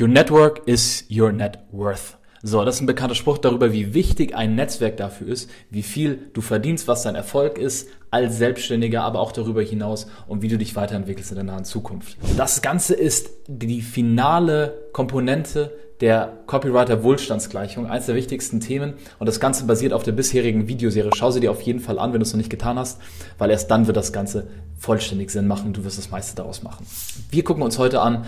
Your network is your net worth. So, das ist ein bekannter Spruch darüber, wie wichtig ein Netzwerk dafür ist, wie viel du verdienst, was dein Erfolg ist als Selbstständiger, aber auch darüber hinaus und wie du dich weiterentwickelst in der nahen Zukunft. Das Ganze ist die finale Komponente der Copywriter-Wohlstandsgleichung, eines der wichtigsten Themen. Und das Ganze basiert auf der bisherigen Videoserie. Schau sie dir auf jeden Fall an, wenn du es noch nicht getan hast, weil erst dann wird das Ganze vollständig Sinn machen und du wirst das meiste daraus machen. Wir gucken uns heute an,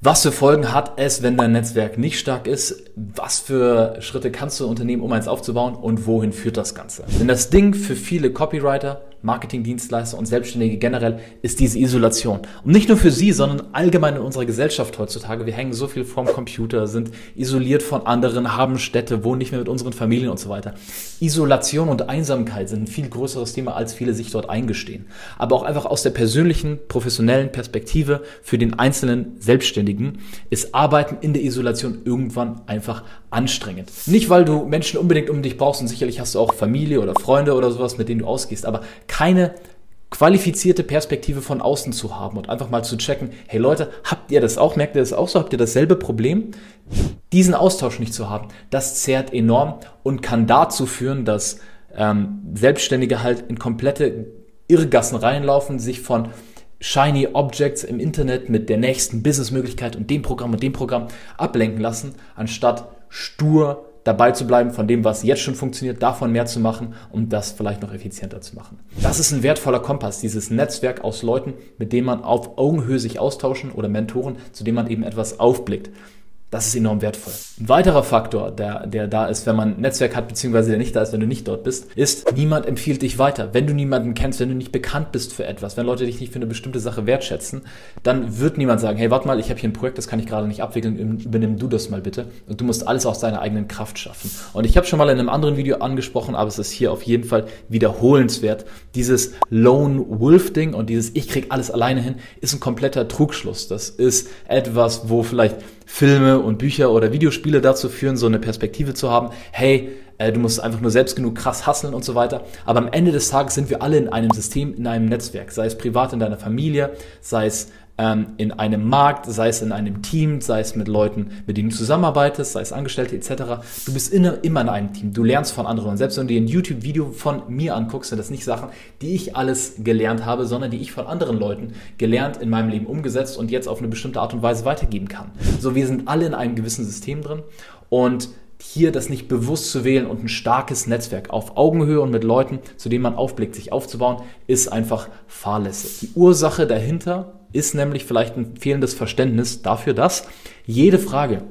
was für Folgen hat es, wenn dein Netzwerk nicht stark ist? Was für Schritte kannst du unternehmen, um eins aufzubauen? Und wohin führt das Ganze? Denn das Ding für viele Copywriter Marketingdienstleister und Selbstständige generell, ist diese Isolation. Und nicht nur für sie, sondern allgemein in unserer Gesellschaft heutzutage. Wir hängen so viel vorm Computer, sind isoliert von anderen, haben Städte, wohnen nicht mehr mit unseren Familien und so weiter. Isolation und Einsamkeit sind ein viel größeres Thema, als viele sich dort eingestehen. Aber auch einfach aus der persönlichen, professionellen Perspektive für den einzelnen Selbstständigen ist Arbeiten in der Isolation irgendwann einfach anstrengend. Nicht, weil du Menschen unbedingt um dich brauchst und sicherlich hast du auch Familie oder Freunde oder sowas, mit denen du ausgehst, aber keine qualifizierte Perspektive von außen zu haben und einfach mal zu checken, hey Leute, habt ihr das auch, merkt ihr das auch so, habt ihr dasselbe Problem? Diesen Austausch nicht zu haben, das zehrt enorm und kann dazu führen, dass ähm, Selbstständige halt in komplette Irrgassen reinlaufen, sich von shiny Objects im Internet mit der nächsten Businessmöglichkeit und dem Programm und dem Programm ablenken lassen, anstatt stur dabei zu bleiben von dem, was jetzt schon funktioniert, davon mehr zu machen, um das vielleicht noch effizienter zu machen. Das ist ein wertvoller Kompass, dieses Netzwerk aus Leuten, mit denen man auf Augenhöhe sich austauschen oder Mentoren, zu denen man eben etwas aufblickt. Das ist enorm wertvoll. Ein weiterer Faktor, der, der da ist, wenn man ein Netzwerk hat, beziehungsweise der nicht da ist, wenn du nicht dort bist, ist, niemand empfiehlt dich weiter. Wenn du niemanden kennst, wenn du nicht bekannt bist für etwas, wenn Leute dich nicht für eine bestimmte Sache wertschätzen, dann wird niemand sagen, hey, warte mal, ich habe hier ein Projekt, das kann ich gerade nicht abwickeln, übernimm du das mal bitte. Und du musst alles aus deiner eigenen Kraft schaffen. Und ich habe schon mal in einem anderen Video angesprochen, aber es ist hier auf jeden Fall wiederholenswert. Dieses Lone Wolf Ding und dieses Ich krieg alles alleine hin, ist ein kompletter Trugschluss. Das ist etwas, wo vielleicht Filme und Bücher oder Videospiele dazu führen, so eine Perspektive zu haben, hey, äh, du musst einfach nur selbst genug krass hasseln und so weiter. Aber am Ende des Tages sind wir alle in einem System, in einem Netzwerk, sei es privat in deiner Familie, sei es ähm, in einem Markt, sei es in einem Team, sei es mit Leuten, mit denen du zusammenarbeitest, sei es Angestellte etc. Du bist in, immer in einem Team. Du lernst von anderen. Und selbst wenn du dir ein YouTube-Video von mir anguckst, sind das nicht Sachen, die ich alles gelernt habe, sondern die ich von anderen Leuten gelernt, in meinem Leben umgesetzt und jetzt auf eine bestimmte Art und Weise weitergeben kann. So, wir sind alle in einem gewissen System drin und hier das nicht bewusst zu wählen und ein starkes Netzwerk auf Augenhöhe und mit Leuten, zu denen man aufblickt, sich aufzubauen, ist einfach fahrlässig. Die Ursache dahinter ist nämlich vielleicht ein fehlendes Verständnis dafür, dass jede Frage,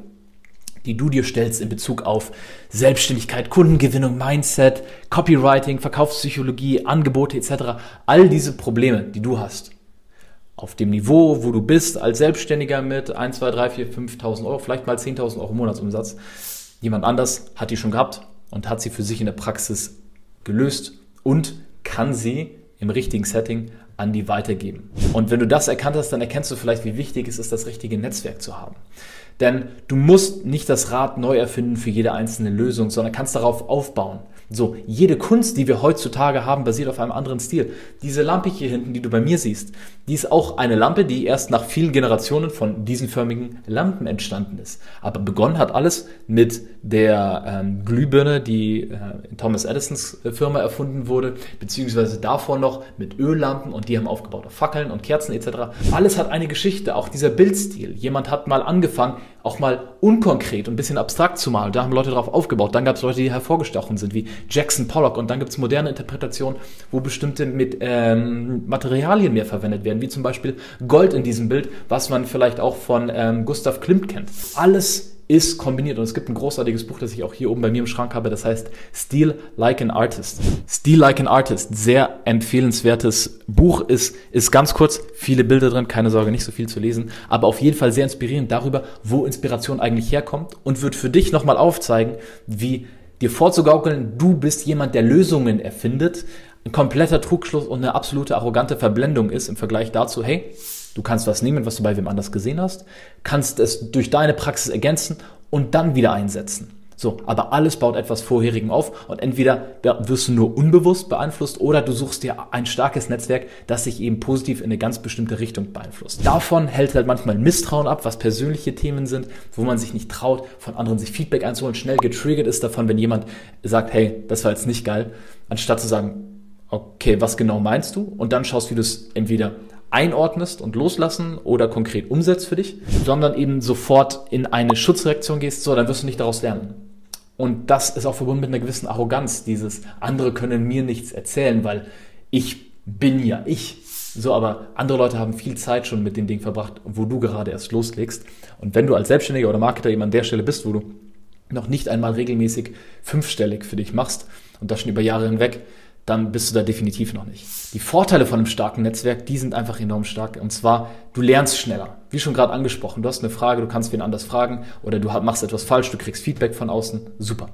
die du dir stellst in Bezug auf Selbstständigkeit, Kundengewinnung, Mindset, Copywriting, Verkaufspsychologie, Angebote etc., all diese Probleme, die du hast, auf dem Niveau, wo du bist als Selbstständiger mit 1, 2, 3, 4, 5.000 Euro, vielleicht mal 10.000 Euro Monatsumsatz, Jemand anders hat die schon gehabt und hat sie für sich in der Praxis gelöst und kann sie im richtigen Setting an die weitergeben. Und wenn du das erkannt hast, dann erkennst du vielleicht, wie wichtig es ist, das richtige Netzwerk zu haben. Denn du musst nicht das Rad neu erfinden für jede einzelne Lösung, sondern kannst darauf aufbauen. So, jede Kunst, die wir heutzutage haben, basiert auf einem anderen Stil. Diese Lampe hier hinten, die du bei mir siehst, die ist auch eine Lampe, die erst nach vielen Generationen von diesenförmigen Lampen entstanden ist. Aber begonnen hat alles mit der ähm, Glühbirne, die äh, in Thomas Edisons äh, Firma erfunden wurde, beziehungsweise davor noch mit Öllampen und die haben aufgebaut auf Fackeln und Kerzen etc. Alles hat eine Geschichte, auch dieser Bildstil. Jemand hat mal angefangen, auch mal unkonkret und ein bisschen abstrakt zu malen. Da haben Leute darauf aufgebaut. Dann gab es Leute, die hervorgestochen sind, wie Jackson Pollock. Und dann gibt es moderne Interpretationen, wo bestimmte mit, ähm, Materialien mehr verwendet werden, wie zum Beispiel Gold in diesem Bild, was man vielleicht auch von ähm, Gustav Klimt kennt. Alles ist kombiniert. Und es gibt ein großartiges Buch, das ich auch hier oben bei mir im Schrank habe, das heißt Steal Like an Artist. Steal Like an Artist, sehr empfehlenswertes Buch, ist, ist ganz kurz, viele Bilder drin, keine Sorge, nicht so viel zu lesen, aber auf jeden Fall sehr inspirierend darüber, wo Inspiration eigentlich herkommt und wird für dich nochmal aufzeigen, wie dir vorzugaukeln, du bist jemand, der Lösungen erfindet, ein kompletter Trugschluss und eine absolute arrogante Verblendung ist im Vergleich dazu, hey, Du kannst was nehmen, was du bei wem anders gesehen hast, kannst es durch deine Praxis ergänzen und dann wieder einsetzen. So, aber alles baut etwas Vorherigen auf und entweder wirst du nur unbewusst beeinflusst oder du suchst dir ein starkes Netzwerk, das sich eben positiv in eine ganz bestimmte Richtung beeinflusst. Davon hält halt manchmal Misstrauen ab, was persönliche Themen sind, wo man sich nicht traut, von anderen sich Feedback einzuholen, schnell getriggert ist davon, wenn jemand sagt, hey, das war jetzt nicht geil, anstatt zu sagen, okay, was genau meinst du? Und dann schaust, wie du es entweder einordnest und loslassen oder konkret umsetzt für dich, sondern eben sofort in eine Schutzreaktion gehst, so, dann wirst du nicht daraus lernen. Und das ist auch verbunden mit einer gewissen Arroganz, dieses andere können mir nichts erzählen, weil ich bin ja ich. So, aber andere Leute haben viel Zeit schon mit dem Ding verbracht, wo du gerade erst loslegst. Und wenn du als Selbstständiger oder Marketer eben an der Stelle bist, wo du noch nicht einmal regelmäßig fünfstellig für dich machst und das schon über Jahre hinweg, dann bist du da definitiv noch nicht. Die Vorteile von einem starken Netzwerk, die sind einfach enorm stark. Und zwar, du lernst schneller. Wie schon gerade angesprochen, du hast eine Frage, du kannst wen anders fragen oder du machst etwas falsch, du kriegst Feedback von außen. Super.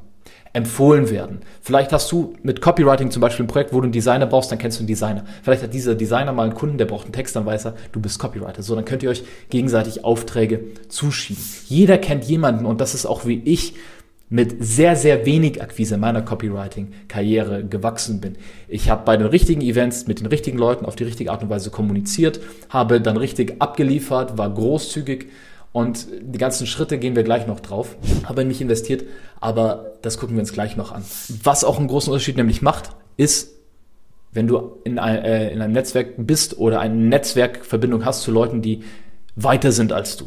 Empfohlen werden. Vielleicht hast du mit Copywriting zum Beispiel ein Projekt, wo du einen Designer brauchst, dann kennst du einen Designer. Vielleicht hat dieser Designer mal einen Kunden, der braucht einen Text, dann weiß er, du bist Copywriter. So, dann könnt ihr euch gegenseitig Aufträge zuschieben. Jeder kennt jemanden und das ist auch wie ich mit sehr, sehr wenig Akquise meiner Copywriting-Karriere gewachsen bin. Ich habe bei den richtigen Events mit den richtigen Leuten auf die richtige Art und Weise kommuniziert, habe dann richtig abgeliefert, war großzügig und die ganzen Schritte gehen wir gleich noch drauf. Habe in mich investiert, aber das gucken wir uns gleich noch an. Was auch einen großen Unterschied nämlich macht, ist, wenn du in, ein, äh, in einem Netzwerk bist oder eine Netzwerkverbindung hast zu Leuten, die weiter sind als du.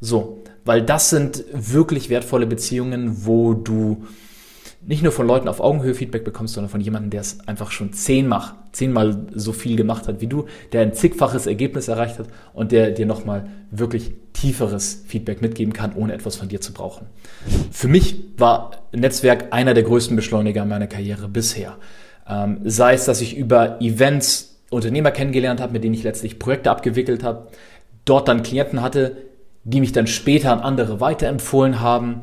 So, weil das sind wirklich wertvolle Beziehungen, wo du nicht nur von Leuten auf Augenhöhe Feedback bekommst, sondern von jemandem, der es einfach schon zehnmal, zehnmal so viel gemacht hat wie du, der ein zigfaches Ergebnis erreicht hat und der dir nochmal wirklich tieferes Feedback mitgeben kann, ohne etwas von dir zu brauchen. Für mich war Netzwerk einer der größten Beschleuniger meiner Karriere bisher. Ähm, sei es, dass ich über Events Unternehmer kennengelernt habe, mit denen ich letztlich Projekte abgewickelt habe, dort dann Klienten hatte, die mich dann später an andere weiterempfohlen haben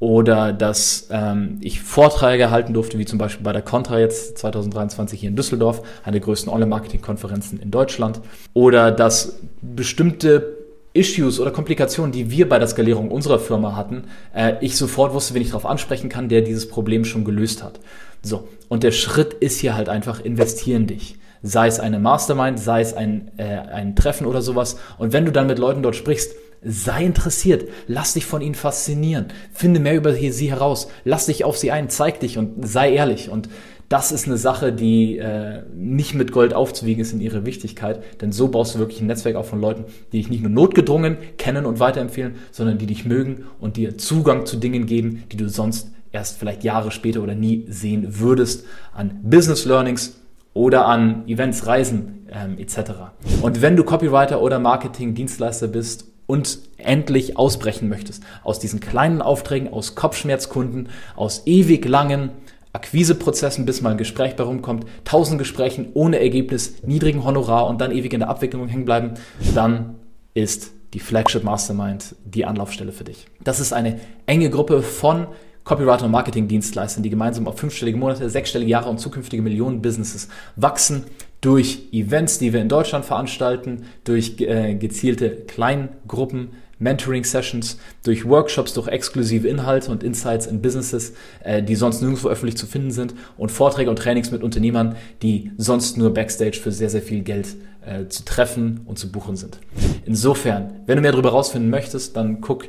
oder dass ähm, ich Vorträge halten durfte, wie zum Beispiel bei der Contra jetzt 2023 hier in Düsseldorf, eine der größten Online-Marketing-Konferenzen in Deutschland, oder dass bestimmte Issues oder Komplikationen, die wir bei der Skalierung unserer Firma hatten, äh, ich sofort wusste, wen ich darauf ansprechen kann, der dieses Problem schon gelöst hat. So, und der Schritt ist hier halt einfach, investieren dich. Sei es eine Mastermind, sei es ein, äh, ein Treffen oder sowas. Und wenn du dann mit Leuten dort sprichst, Sei interessiert, lass dich von ihnen faszinieren, finde mehr über sie heraus, lass dich auf sie ein, zeig dich und sei ehrlich. Und das ist eine Sache, die äh, nicht mit Gold aufzuwiegen ist in ihrer Wichtigkeit, denn so baust du wirklich ein Netzwerk auf von Leuten, die dich nicht nur notgedrungen kennen und weiterempfehlen, sondern die dich mögen und dir Zugang zu Dingen geben, die du sonst erst vielleicht Jahre später oder nie sehen würdest, an Business Learnings oder an Events, Reisen ähm, etc. Und wenn du Copywriter oder Marketing-Dienstleister bist und endlich ausbrechen möchtest aus diesen kleinen Aufträgen, aus Kopfschmerzkunden, aus ewig langen Akquiseprozessen, bis mal ein Gespräch bei rumkommt, tausend Gesprächen ohne Ergebnis, niedrigen Honorar und dann ewig in der Abwicklung hängen bleiben, dann ist die Flagship Mastermind die Anlaufstelle für dich. Das ist eine enge Gruppe von Copywriter und Marketingdienstleistern, die gemeinsam auf fünfstellige Monate, sechsstellige Jahre und zukünftige Millionen Businesses wachsen durch Events, die wir in Deutschland veranstalten, durch äh, gezielte Kleingruppen, Mentoring-Sessions, durch Workshops, durch exklusive Inhalte und Insights in Businesses, äh, die sonst nirgendwo öffentlich zu finden sind und Vorträge und Trainings mit Unternehmern, die sonst nur Backstage für sehr, sehr viel Geld äh, zu treffen und zu buchen sind. Insofern, wenn du mehr darüber herausfinden möchtest, dann guck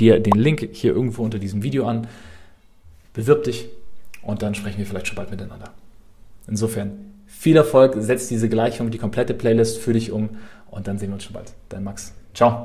dir den Link hier irgendwo unter diesem Video an bewirb dich und dann sprechen wir vielleicht schon bald miteinander. Insofern viel Erfolg, setz diese Gleichung, die komplette Playlist für dich um und dann sehen wir uns schon bald. Dein Max. Ciao.